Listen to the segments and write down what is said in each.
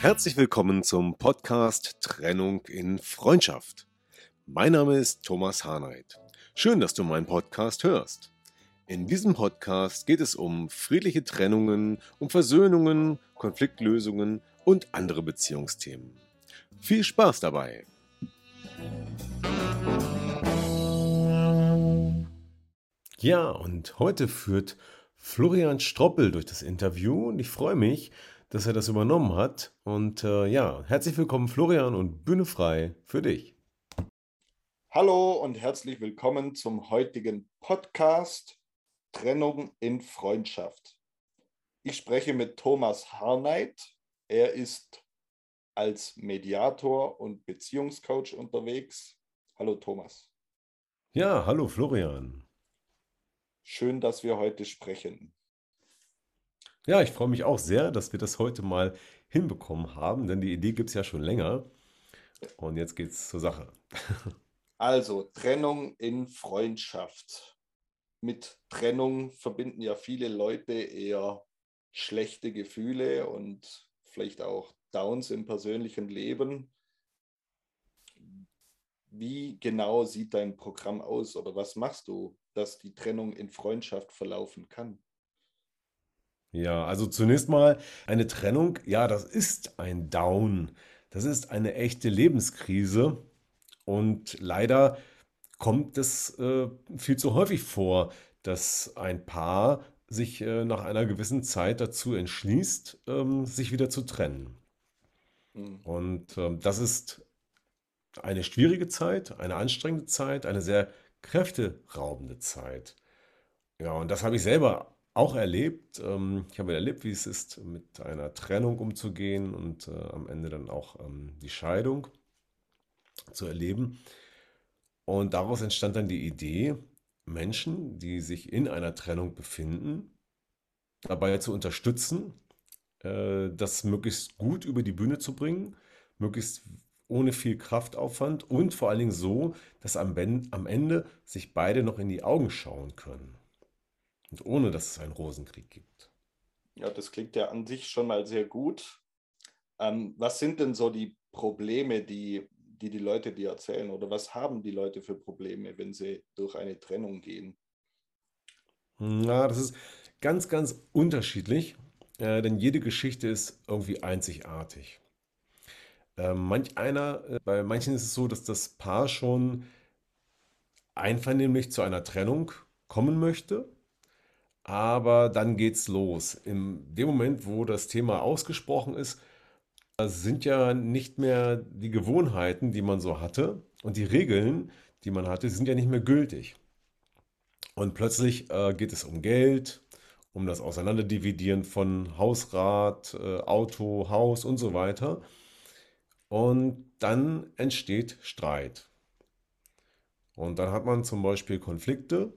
Herzlich willkommen zum Podcast Trennung in Freundschaft. Mein Name ist Thomas Harnight. Schön, dass du meinen Podcast hörst. In diesem Podcast geht es um friedliche Trennungen, um Versöhnungen, Konfliktlösungen und andere Beziehungsthemen. Viel Spaß dabei! Ja, und heute führt Florian Stroppel durch das Interview und ich freue mich, dass er das übernommen hat. Und äh, ja, herzlich willkommen Florian und Bühne frei für dich. Hallo und herzlich willkommen zum heutigen Podcast Trennung in Freundschaft. Ich spreche mit Thomas Harnight. Er ist als Mediator und Beziehungscoach unterwegs. Hallo Thomas. Ja, hallo Florian. Schön, dass wir heute sprechen. Ja, ich freue mich auch sehr, dass wir das heute mal hinbekommen haben, denn die Idee gibt es ja schon länger. Und jetzt geht es zur Sache. Also, Trennung in Freundschaft. Mit Trennung verbinden ja viele Leute eher schlechte Gefühle und vielleicht auch Downs im persönlichen Leben. Wie genau sieht dein Programm aus oder was machst du, dass die Trennung in Freundschaft verlaufen kann? Ja, also zunächst mal eine Trennung, ja, das ist ein Down. Das ist eine echte Lebenskrise und leider kommt es äh, viel zu häufig vor, dass ein Paar sich äh, nach einer gewissen Zeit dazu entschließt, ähm, sich wieder zu trennen. Mhm. Und ähm, das ist eine schwierige Zeit, eine anstrengende Zeit, eine sehr kräfteraubende Zeit. Ja, und das habe ich selber auch erlebt. Ähm, ich habe erlebt, wie es ist, mit einer Trennung umzugehen und äh, am Ende dann auch ähm, die Scheidung zu erleben. Und daraus entstand dann die Idee, Menschen, die sich in einer Trennung befinden, dabei zu unterstützen, äh, das möglichst gut über die Bühne zu bringen, möglichst ohne viel Kraftaufwand und vor allen Dingen so, dass am, am Ende sich beide noch in die Augen schauen können. Und ohne, dass es einen Rosenkrieg gibt. Ja, das klingt ja an sich schon mal sehr gut. Ähm, was sind denn so die Probleme, die, die die Leute dir erzählen? Oder was haben die Leute für Probleme, wenn sie durch eine Trennung gehen? Na, das ist ganz, ganz unterschiedlich, äh, denn jede Geschichte ist irgendwie einzigartig. Äh, manch einer, äh, bei manchen ist es so, dass das Paar schon einvernehmlich zu einer Trennung kommen möchte aber dann geht's los. In dem Moment, wo das Thema ausgesprochen ist, sind ja nicht mehr die Gewohnheiten, die man so hatte und die Regeln, die man hatte, sind ja nicht mehr gültig. Und plötzlich äh, geht es um Geld, um das Auseinanderdividieren von Hausrat, äh, Auto, Haus und so weiter. Und dann entsteht Streit. Und dann hat man zum Beispiel Konflikte,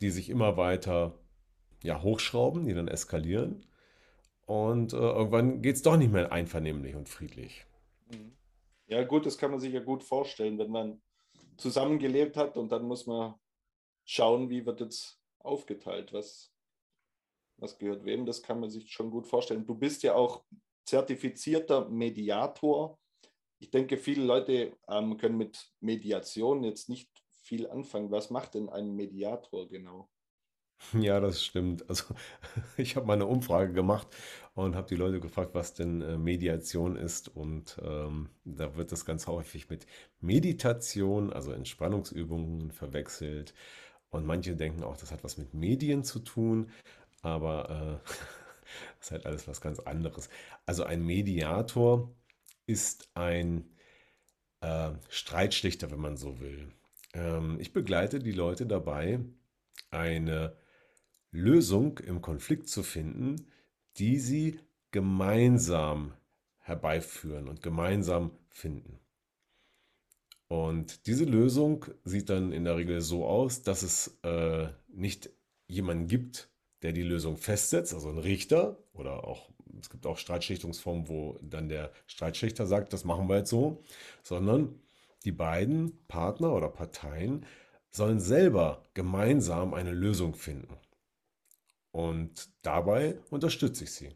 die sich immer weiter ja, hochschrauben, die dann eskalieren. Und äh, irgendwann geht es doch nicht mehr einvernehmlich und friedlich. Ja, gut, das kann man sich ja gut vorstellen, wenn man zusammengelebt hat und dann muss man schauen, wie wird jetzt aufgeteilt, was, was gehört wem, das kann man sich schon gut vorstellen. Du bist ja auch zertifizierter Mediator. Ich denke, viele Leute ähm, können mit Mediation jetzt nicht viel anfangen. Was macht denn ein Mediator genau? Ja, das stimmt. Also ich habe mal eine Umfrage gemacht und habe die Leute gefragt, was denn äh, Mediation ist. Und ähm, da wird das ganz häufig mit Meditation, also Entspannungsübungen, verwechselt. Und manche denken auch, das hat was mit Medien zu tun, aber äh, das ist halt alles was ganz anderes. Also ein Mediator ist ein äh, Streitschlichter, wenn man so will. Ähm, ich begleite die Leute dabei, eine Lösung im Konflikt zu finden, die sie gemeinsam herbeiführen und gemeinsam finden. Und diese Lösung sieht dann in der Regel so aus, dass es äh, nicht jemanden gibt, der die Lösung festsetzt, also ein Richter oder auch, es gibt auch Streitschlichtungsformen, wo dann der Streitschlichter sagt, das machen wir jetzt so, sondern die beiden Partner oder Parteien sollen selber gemeinsam eine Lösung finden. Und dabei unterstütze ich sie.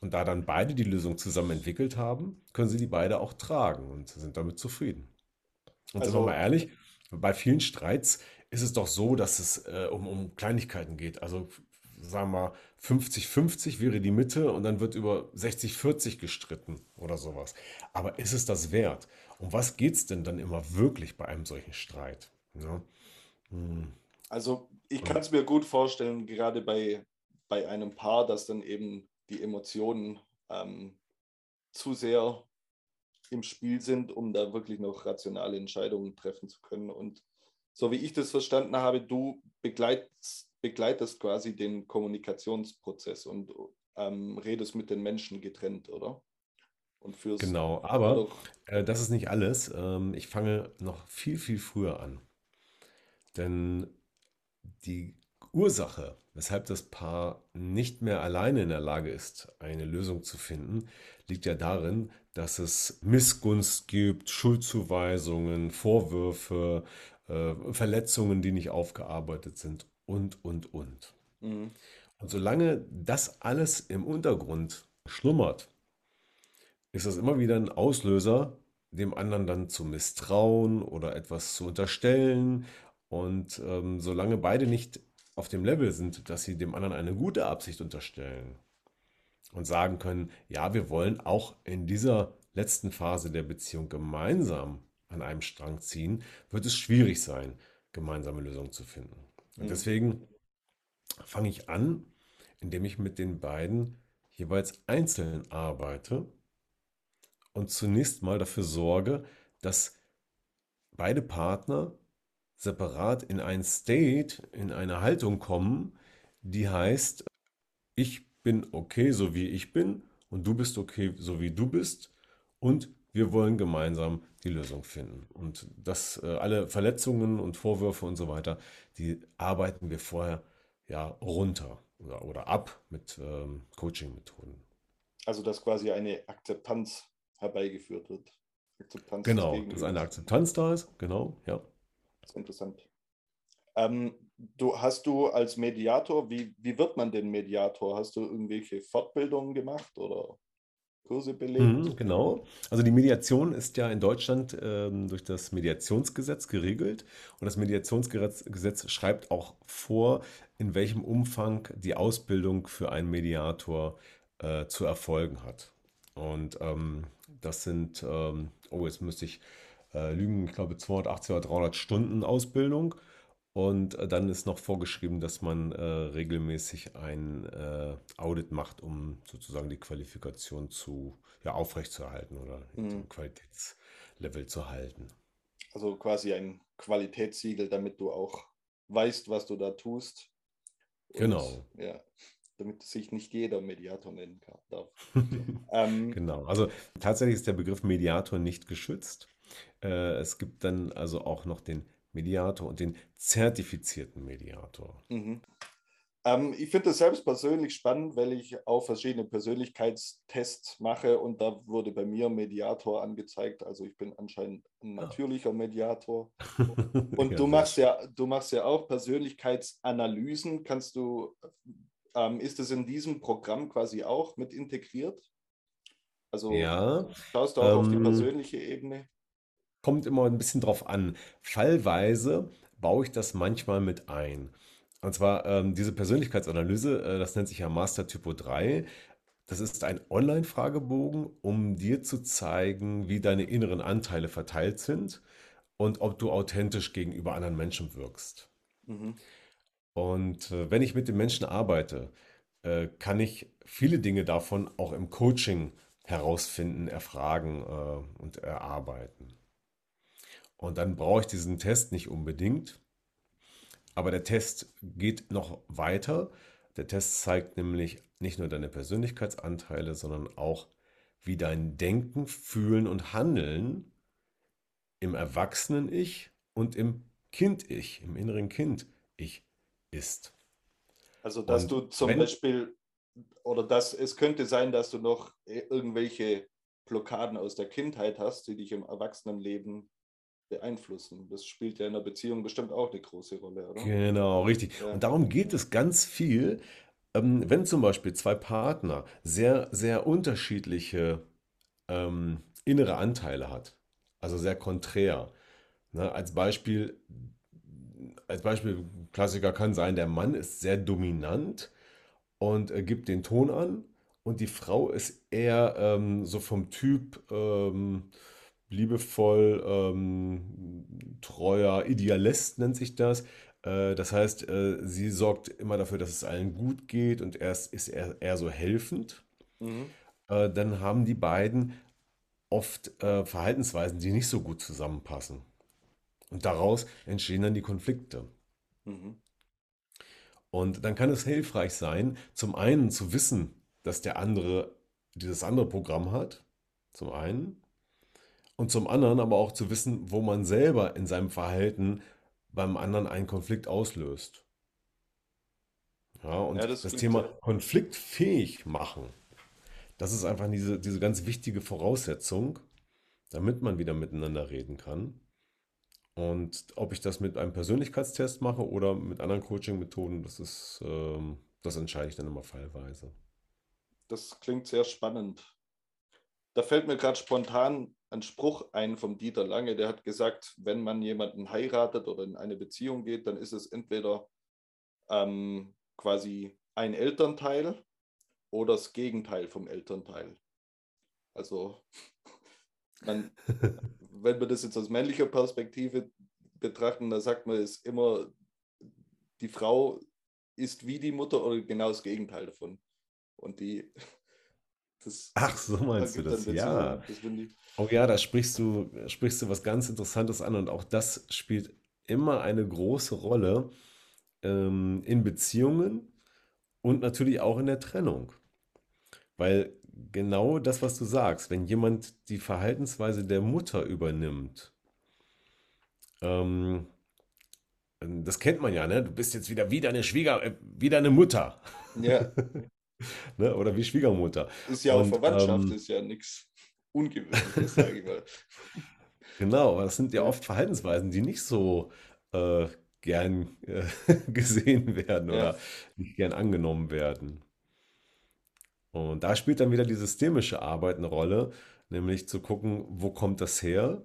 Und da dann beide die Lösung zusammen entwickelt haben, können sie die beide auch tragen und sind damit zufrieden. Und also, sind wir mal ehrlich, bei vielen Streits ist es doch so, dass es äh, um, um Kleinigkeiten geht. Also sagen wir mal 50-50 wäre die Mitte und dann wird über 60-40 gestritten oder sowas. Aber ist es das wert? Um was geht es denn dann immer wirklich bei einem solchen Streit? Ja? Hm. Also ich kann es mir gut vorstellen, gerade bei, bei einem Paar, dass dann eben die Emotionen ähm, zu sehr im Spiel sind, um da wirklich noch rationale Entscheidungen treffen zu können. Und so wie ich das verstanden habe, du begleitest, begleitest quasi den Kommunikationsprozess und ähm, redest mit den Menschen getrennt, oder? Und fürs genau, aber äh, das ist nicht alles. Ähm, ich fange noch viel, viel früher an. Denn die Ursache, weshalb das Paar nicht mehr alleine in der Lage ist, eine Lösung zu finden, liegt ja darin, dass es Missgunst gibt, Schuldzuweisungen, Vorwürfe, äh, Verletzungen, die nicht aufgearbeitet sind und, und, und. Mhm. Und solange das alles im Untergrund schlummert, ist das immer wieder ein Auslöser, dem anderen dann zu misstrauen oder etwas zu unterstellen. Und ähm, solange beide nicht auf dem Level sind, dass sie dem anderen eine gute Absicht unterstellen und sagen können, ja, wir wollen auch in dieser letzten Phase der Beziehung gemeinsam an einem Strang ziehen, wird es schwierig sein, gemeinsame Lösungen zu finden. Und mhm. deswegen fange ich an, indem ich mit den beiden jeweils einzeln arbeite und zunächst mal dafür sorge, dass beide Partner separat in ein State, in eine Haltung kommen, die heißt, ich bin okay, so wie ich bin und du bist okay, so wie du bist und wir wollen gemeinsam die Lösung finden. Und das, äh, alle Verletzungen und Vorwürfe und so weiter, die arbeiten wir vorher ja runter oder, oder ab mit ähm, Coaching-Methoden. Also dass quasi eine Akzeptanz herbeigeführt wird. Akzeptanz genau, dass eine Akzeptanz da ist, genau, ja. Das ist interessant. Ähm, du, hast du als Mediator, wie, wie wird man denn Mediator? Hast du irgendwelche Fortbildungen gemacht oder Kurse belegt? Mhm, genau. Also die Mediation ist ja in Deutschland ähm, durch das Mediationsgesetz geregelt. Und das Mediationsgesetz schreibt auch vor, in welchem Umfang die Ausbildung für einen Mediator äh, zu erfolgen hat. Und ähm, das sind, ähm, oh, jetzt müsste ich äh, lügen, ich glaube 280 oder 300 Stunden Ausbildung. Und äh, dann ist noch vorgeschrieben, dass man äh, regelmäßig ein äh, Audit macht, um sozusagen die Qualifikation zu ja, aufrechtzuerhalten oder mhm. Qualitätslevel zu halten. Also quasi ein Qualitätssiegel, damit du auch weißt, was du da tust. Und, genau. Ja, damit sich nicht jeder Mediator nennen kann, darf. ähm, genau. Also tatsächlich ist der Begriff Mediator nicht geschützt. Äh, es gibt dann also auch noch den Mediator und den zertifizierten Mediator. Mhm. Ähm, ich finde das selbst persönlich spannend, weil ich auch verschiedene Persönlichkeitstests mache und da wurde bei mir Mediator angezeigt. Also ich bin anscheinend ein ah. natürlicher Mediator. Und ja, du machst ja, du machst ja auch Persönlichkeitsanalysen. Kannst du, ähm, ist es in diesem Programm quasi auch mit integriert? Also ja, schaust du auch ähm, auf die ähm, persönliche Ebene? Kommt immer ein bisschen drauf an. Fallweise baue ich das manchmal mit ein. Und zwar ähm, diese Persönlichkeitsanalyse, äh, das nennt sich ja Master Typo 3. Das ist ein Online-Fragebogen, um dir zu zeigen, wie deine inneren Anteile verteilt sind und ob du authentisch gegenüber anderen Menschen wirkst. Mhm. Und äh, wenn ich mit den Menschen arbeite, äh, kann ich viele Dinge davon auch im Coaching herausfinden, erfragen äh, und erarbeiten. Und dann brauche ich diesen Test nicht unbedingt. Aber der Test geht noch weiter. Der Test zeigt nämlich nicht nur deine Persönlichkeitsanteile, sondern auch, wie dein Denken, Fühlen und Handeln im Erwachsenen-Ich und im Kind-Ich, im inneren Kind-Ich ist. Also, dass und du zum wenn, Beispiel, oder dass es könnte sein, dass du noch irgendwelche Blockaden aus der Kindheit hast, die dich im Erwachsenenleben beeinflussen. Das spielt ja in der Beziehung bestimmt auch eine große Rolle, oder? Genau, richtig. Ja. Und darum geht es ganz viel, ähm, wenn zum Beispiel zwei Partner sehr, sehr unterschiedliche ähm, innere Anteile hat, also sehr konträr. Ne? Als Beispiel, als Beispiel, Klassiker kann sein, der Mann ist sehr dominant und äh, gibt den Ton an und die Frau ist eher ähm, so vom Typ ähm, liebevoll, ähm, treuer Idealist nennt sich das. Äh, das heißt, äh, sie sorgt immer dafür, dass es allen gut geht und er ist, ist eher, eher so helfend. Mhm. Äh, dann haben die beiden oft äh, Verhaltensweisen, die nicht so gut zusammenpassen. Und daraus entstehen dann die Konflikte. Mhm. Und dann kann es hilfreich sein, zum einen zu wissen, dass der andere dieses andere Programm hat, zum einen, und zum anderen aber auch zu wissen, wo man selber in seinem Verhalten beim anderen einen Konflikt auslöst. Ja, und ja, das, das Thema ja. konfliktfähig machen, das ist einfach diese, diese ganz wichtige Voraussetzung, damit man wieder miteinander reden kann. Und ob ich das mit einem Persönlichkeitstest mache oder mit anderen Coaching-Methoden, das ist, ähm, das entscheide ich dann immer fallweise. Das klingt sehr spannend. Da fällt mir gerade spontan ein Spruch ein vom Dieter Lange, der hat gesagt, wenn man jemanden heiratet oder in eine Beziehung geht, dann ist es entweder ähm, quasi ein Elternteil oder das Gegenteil vom Elternteil. Also, man, wenn wir das jetzt aus männlicher Perspektive betrachten, dann sagt man es immer, die Frau ist wie die Mutter oder genau das Gegenteil davon. Und die, das Ach, so meinst du das? Ja. Das oh ja, da sprichst du, sprichst du was ganz Interessantes an und auch das spielt immer eine große Rolle ähm, in Beziehungen und natürlich auch in der Trennung. Weil genau das, was du sagst, wenn jemand die Verhaltensweise der Mutter übernimmt, ähm, das kennt man ja, ne? Du bist jetzt wieder wieder eine Schwieger, äh, wieder eine Mutter. Ja. ne? Oder wie Schwiegermutter. Ist ja auch Und, Verwandtschaft, ähm, ist ja nichts Ungewöhnliches, sage ich mal. Genau, aber das sind ja oft Verhaltensweisen, die nicht so äh, gern äh, gesehen werden oder ja. nicht gern angenommen werden. Und da spielt dann wieder die systemische Arbeit eine Rolle, nämlich zu gucken, wo kommt das her?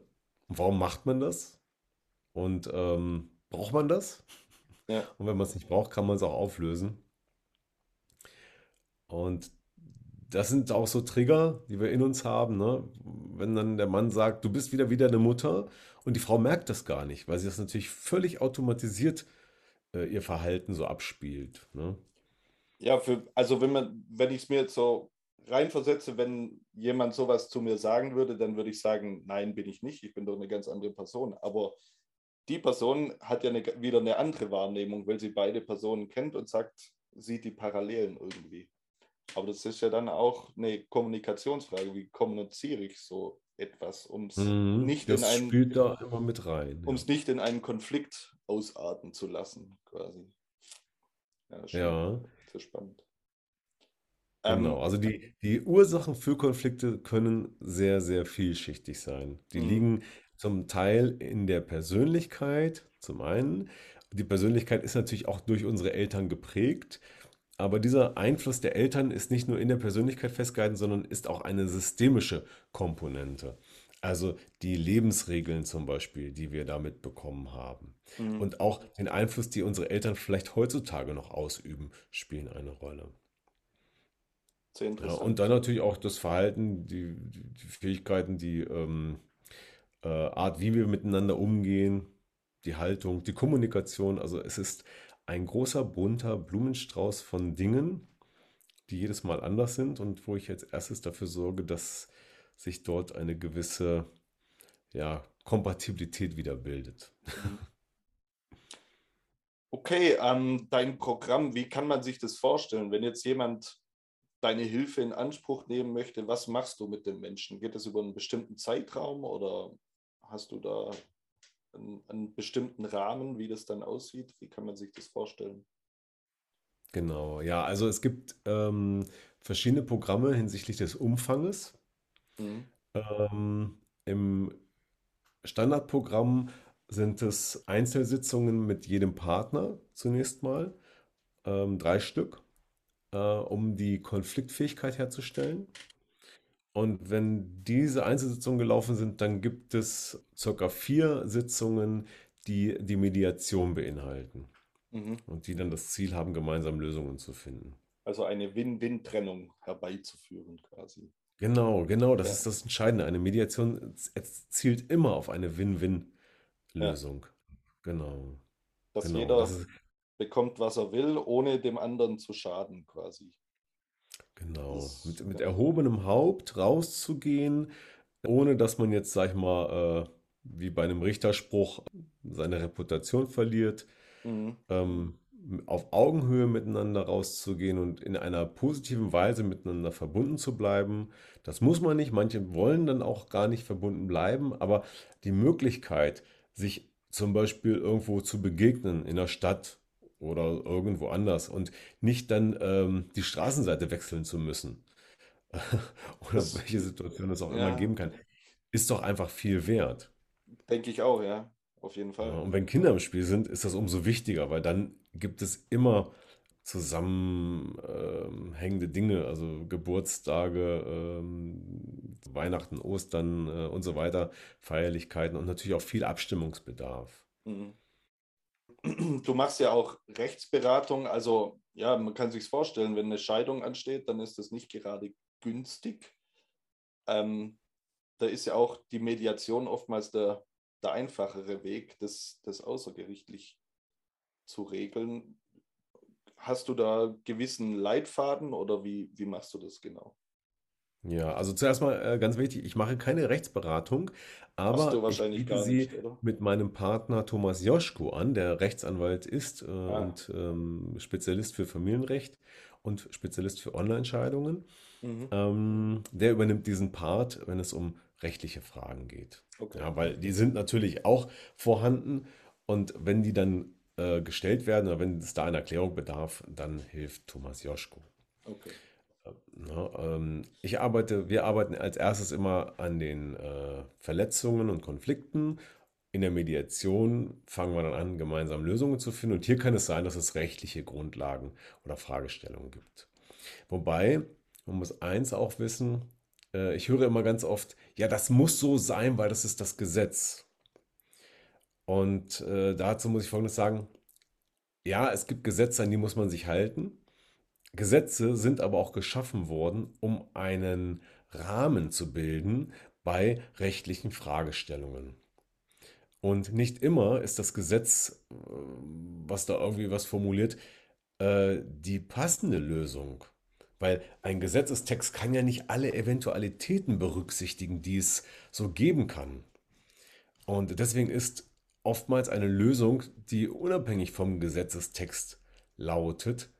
Warum macht man das? Und ähm, braucht man das? Ja. Und wenn man es nicht braucht, kann man es auch auflösen. Und das sind auch so Trigger, die wir in uns haben. Ne? Wenn dann der Mann sagt, du bist wieder wieder eine Mutter und die Frau merkt das gar nicht, weil sie das natürlich völlig automatisiert äh, ihr Verhalten so abspielt. Ne? Ja, für, also wenn man, wenn ich es mir jetzt so reinversetze, wenn jemand sowas zu mir sagen würde, dann würde ich sagen, nein, bin ich nicht. Ich bin doch eine ganz andere Person. Aber die Person hat ja eine, wieder eine andere Wahrnehmung, weil sie beide Personen kennt und sagt, sieht die Parallelen irgendwie. Aber das ist ja dann auch eine Kommunikationsfrage. Wie kommuniziere ich so etwas, um es mhm, nicht in einen spielt da immer mit rein. Um es ja. nicht in einen Konflikt ausarten zu lassen, quasi. Ja, ja. sehr spannend. Genau, ähm, also die, die Ursachen für Konflikte können sehr, sehr vielschichtig sein. Die mhm. liegen zum Teil in der Persönlichkeit, zum einen. Die Persönlichkeit ist natürlich auch durch unsere Eltern geprägt. Aber dieser Einfluss der Eltern ist nicht nur in der Persönlichkeit festgehalten, sondern ist auch eine systemische Komponente. Also die Lebensregeln zum Beispiel, die wir damit bekommen haben. Mhm. Und auch den Einfluss, die unsere Eltern vielleicht heutzutage noch ausüben, spielen eine Rolle. Sehr interessant. Ja, und dann natürlich auch das Verhalten, die, die Fähigkeiten, die ähm, äh, Art, wie wir miteinander umgehen, die Haltung, die Kommunikation. Also es ist ein großer, bunter Blumenstrauß von Dingen, die jedes Mal anders sind und wo ich als erstes dafür sorge, dass sich dort eine gewisse ja, Kompatibilität wieder bildet. Okay, ähm, dein Programm, wie kann man sich das vorstellen? Wenn jetzt jemand deine Hilfe in Anspruch nehmen möchte, was machst du mit den Menschen? Geht das über einen bestimmten Zeitraum oder hast du da einen, einen bestimmten Rahmen, wie das dann aussieht? Wie kann man sich das vorstellen? Genau, ja, also es gibt ähm, verschiedene Programme hinsichtlich des Umfanges. Mhm. Ähm, im Standardprogramm sind es Einzelsitzungen mit jedem Partner zunächst mal, ähm, drei Stück, äh, um die Konfliktfähigkeit herzustellen. Und wenn diese Einzelsitzungen gelaufen sind, dann gibt es circa vier Sitzungen, die die Mediation beinhalten Mhm. und die dann das Ziel haben, gemeinsam Lösungen zu finden. Also eine Win-Win-Trennung herbeizuführen quasi. Genau, genau, das Ja, ist das Entscheidende. Eine Mediation zielt immer auf eine ja. Win-Win-Lösung. Genau, Dass genau. Das jeder ist bekommt, was er will, ohne dem anderen zu schaden quasi. Genau. Mit, mit erhobenem Haupt rauszugehen, ohne dass man jetzt, sag ich mal, äh, wie bei einem Richterspruch seine Reputation verliert, Mhm. ähm, auf Augenhöhe miteinander rauszugehen und in einer positiven Weise miteinander verbunden zu bleiben. Das muss man nicht. Manche wollen dann auch gar nicht verbunden bleiben, aber die Möglichkeit, sich zum Beispiel irgendwo zu begegnen in der Stadt oder irgendwo anders und nicht dann ähm, die Straßenseite wechseln zu müssen oder Das, welche Situation es auch immer ja, geben kann, ist doch einfach viel wert. denke ich auch, ja. Auf jeden Ja, Fall. und wenn Kinder im Spiel sind, ist das umso wichtiger, weil dann gibt es immer zusammenhängende Dinge, also Geburtstage, ähm, Weihnachten, Ostern äh, und so weiter, Feierlichkeiten und natürlich auch viel Abstimmungsbedarf. Mhm. Du machst ja auch Rechtsberatung, also ja, man kann sich vorstellen, wenn eine Scheidung ansteht, dann ist das nicht gerade günstig. Ähm, da ist ja auch die Mediation oftmals der, der einfachere Weg, das, das außergerichtlich zu regeln. Hast du da gewissen Leitfaden oder wie, wie machst du das genau? Ja, also zuerst mal äh, ganz wichtig, ich mache keine Rechtsberatung, Machst du aber ich wahrscheinlich biete gar nicht, sie oder? mit meinem Partner Thomas Joschko an, der Rechtsanwalt ist äh, Ah, und ähm, Spezialist für Familienrecht und Spezialist für Online-Scheidungen. mhm. Ähm, der übernimmt diesen Part, wenn es um rechtliche Fragen geht. Okay. Ja, weil die sind natürlich auch vorhanden und wenn die dann äh, gestellt werden oder wenn es da eine Erklärung bedarf, dann hilft Thomas Joschko. Okay. Ja, ähm, ich arbeite, wir arbeiten als erstes immer an den äh, Verletzungen und Konflikten. In der Mediation fangen wir dann an, gemeinsam Lösungen zu finden. Und hier kann es sein, dass es rechtliche Grundlagen oder Fragestellungen gibt. Wobei, man muss eins auch wissen, äh, ich höre immer ganz oft, ja, das muss so sein, weil das ist das Gesetz. Und äh, dazu muss ich Folgendes sagen, ja, es gibt Gesetze, an die muss man sich halten. Gesetze sind aber auch geschaffen worden, um einen Rahmen zu bilden bei rechtlichen Fragestellungen. Und nicht immer ist das Gesetz, äh, was da irgendwie was formuliert, äh, die passende Lösung. Weil ein Gesetzestext kann ja nicht alle Eventualitäten berücksichtigen, die es so geben kann. Und deswegen ist oftmals eine Lösung, die unabhängig vom Gesetzestext lautet,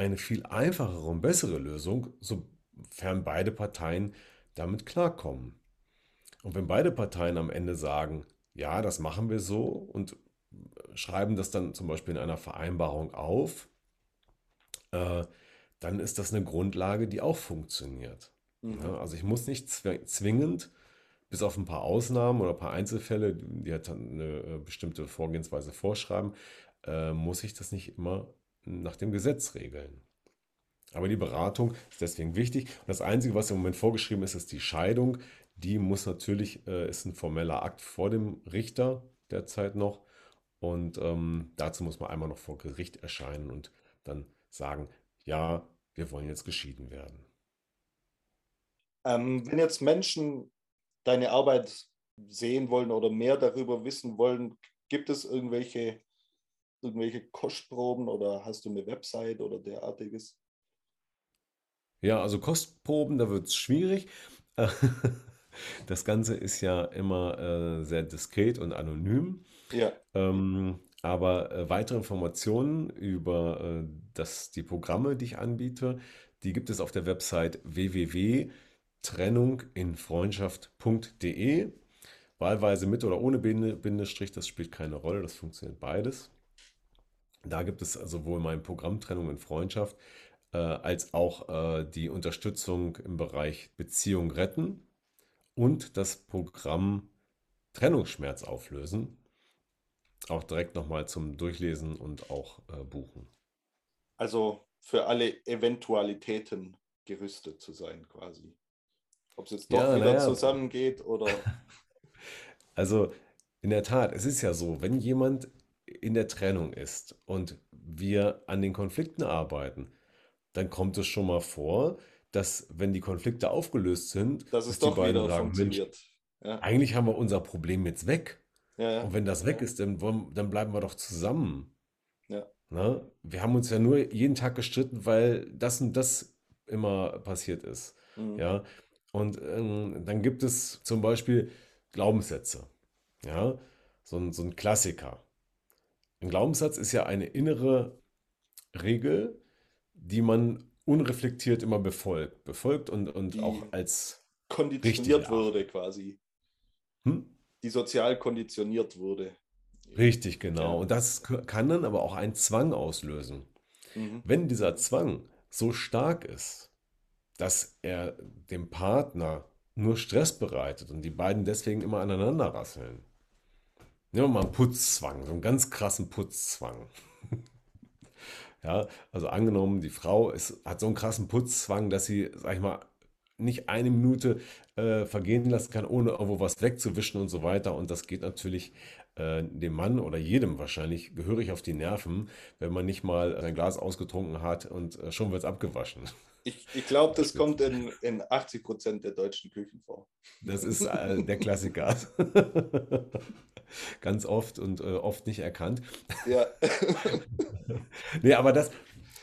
eine viel einfachere und bessere Lösung, sofern beide Parteien damit klarkommen. Und wenn beide Parteien am Ende sagen, ja, das machen wir so und schreiben das dann zum Beispiel in einer Vereinbarung auf, äh, dann ist das eine Grundlage, die auch funktioniert. Mhm. Ja, also ich muss nicht zw- zwingend, bis auf ein paar Ausnahmen oder ein paar Einzelfälle, die halt eine äh, bestimmte Vorgehensweise vorschreiben, äh, muss ich das nicht immer nach dem Gesetz regeln. Aber die Beratung ist deswegen wichtig. Und das Einzige, was im Moment vorgeschrieben ist, ist die Scheidung. Die muss natürlich, äh, ist ein formeller Akt vor dem Richter derzeit noch. Und ähm, dazu muss man einmal noch vor Gericht erscheinen und dann sagen, ja, wir wollen jetzt geschieden werden. Ähm, wenn jetzt Menschen deine Arbeit sehen wollen oder mehr darüber wissen wollen, gibt es irgendwelche, irgendwelche Kostproben oder hast du eine Website oder derartiges? Ja, also Kostproben, da wird es schwierig. Das Ganze ist ja immer äh, sehr diskret und anonym. Ja, Ähm, Aber äh, weitere Informationen über äh, das, die Programme, die ich anbiete, die gibt es auf der Website www.trennunginfreundschaft.de. Wahlweise mit oder ohne Bindestrich, das spielt keine Rolle, das funktioniert beides. Da gibt es sowohl mein Programm Trennung in Freundschaft äh, als auch äh, die Unterstützung im Bereich Beziehung retten und das Programm Trennungsschmerz auflösen. Auch direkt nochmal zum Durchlesen und auch äh, buchen. Also für alle Eventualitäten gerüstet zu sein, quasi. Ob es jetzt doch ja, wieder ja. zusammengeht oder. Also in der Tat, es ist ja so, wenn jemand in der Trennung ist und wir an den Konflikten arbeiten, dann kommt es schon mal vor, dass wenn die Konflikte aufgelöst sind, dass es doch die beiden wieder sagen, funktioniert. Ja. Eigentlich haben wir unser Problem jetzt weg. Ja, ja. Und wenn das weg ist, dann, dann bleiben wir doch zusammen. Ja. Ne? Wir haben uns ja nur jeden Tag gestritten, weil das und das immer passiert ist. Mhm. Ja. Und ähm, dann gibt es zum Beispiel Glaubenssätze. Ja. So ein, so ein Klassiker. Ein Glaubenssatz ist ja eine innere Regel, die man unreflektiert immer befolgt. Befolgt und, und die auch als konditioniert wurde quasi. Hm? Die sozial konditioniert wurde. Richtig, genau. Ja. Und das kann dann aber auch einen Zwang auslösen. Mhm. Wenn dieser Zwang so stark ist, dass er dem Partner nur Stress bereitet und die beiden deswegen immer aneinander rasseln. Nehmen wir mal einen Putzzwang, so einen ganz krassen Putzzwang. ja, also angenommen, die Frau ist, hat so einen krassen Putzzwang, dass sie, sag ich mal, nicht eine Minute äh, vergehen lassen kann, ohne irgendwo was wegzuwischen und so weiter. Und das geht natürlich äh, dem Mann oder jedem wahrscheinlich gehörig auf die Nerven, wenn man nicht mal sein Glas ausgetrunken hat und äh, schon wird es abgewaschen. Ich, ich glaube, das kommt in, in 80 Prozent der deutschen Küchen vor. Das ist äh, der Klassiker. Ganz oft und äh, oft nicht erkannt. Ja. nee, aber das,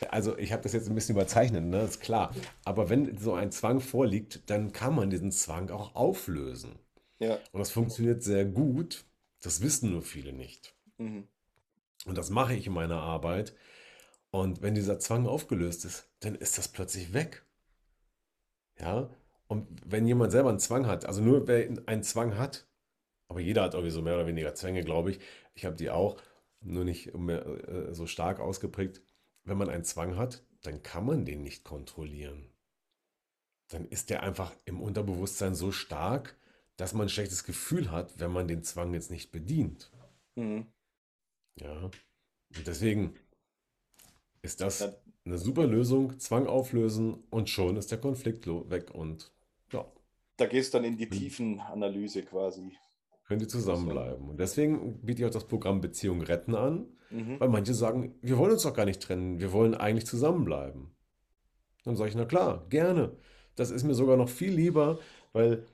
also ich habe das jetzt ein bisschen überzeichnet, ne? ist klar. Aber wenn so ein Zwang vorliegt, dann kann man diesen Zwang auch auflösen. Ja. Und das funktioniert sehr gut. Das wissen nur viele nicht. Mhm. Und das mache ich in meiner Arbeit. Und wenn dieser Zwang aufgelöst ist, dann ist das plötzlich weg. Ja. Und wenn jemand selber einen Zwang hat, also nur wer einen Zwang hat, aber jeder hat irgendwie so mehr oder weniger Zwänge, glaube ich. Ich habe die auch, nur nicht mehr, äh, so stark ausgeprägt wenn man einen Zwang hat, dann kann man den nicht kontrollieren. Dann ist der einfach im Unterbewusstsein so stark, dass man ein schlechtes Gefühl hat, wenn man den Zwang jetzt nicht bedient. Mhm. Ja. Und deswegen ist das eine super Lösung. Zwang auflösen und schon ist der Konflikt weg und ja. Da gehst du dann in die Tiefenanalyse quasi. Könnt ihr zusammenbleiben. Und deswegen biete ich auch das Programm Beziehung retten an, mhm. weil manche sagen, wir wollen uns doch gar nicht trennen, wir wollen eigentlich zusammenbleiben. Dann sage ich, na klar, gerne. Das ist mir sogar noch viel lieber, weil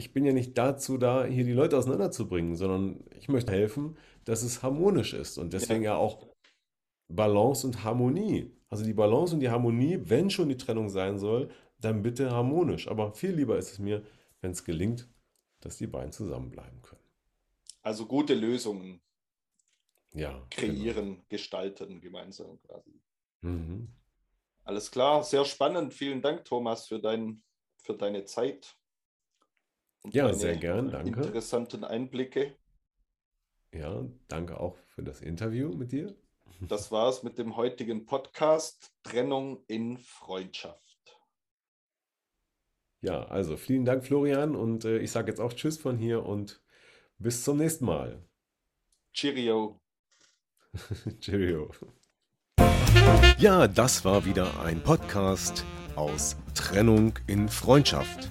ich bin ja nicht dazu da, hier die Leute auseinanderzubringen, sondern ich möchte helfen, dass es harmonisch ist. Und deswegen ja, ja auch Balance und Harmonie. Also die Balance und die Harmonie, wenn schon die Trennung sein soll, dann bitte harmonisch. Aber viel lieber ist es mir, wenn es gelingt, dass die beiden zusammenbleiben können. Also gute Lösungen ja, kreieren, genau. gestalten gemeinsam quasi. Mhm. Alles klar, sehr spannend. Vielen Dank, Thomas, für, dein, für deine Zeit. Ja, sehr gern, danke. Interessanten Einblicke. Ja, danke auch für das Interview mit dir. Das war's mit dem heutigen Podcast Trennung in Freundschaft. Ja, also vielen Dank, Florian. Und äh, ich sage jetzt auch Tschüss von hier und bis zum nächsten Mal. Cheerio. Cheerio. Ja, das war wieder ein Podcast aus Trennung in Freundschaft.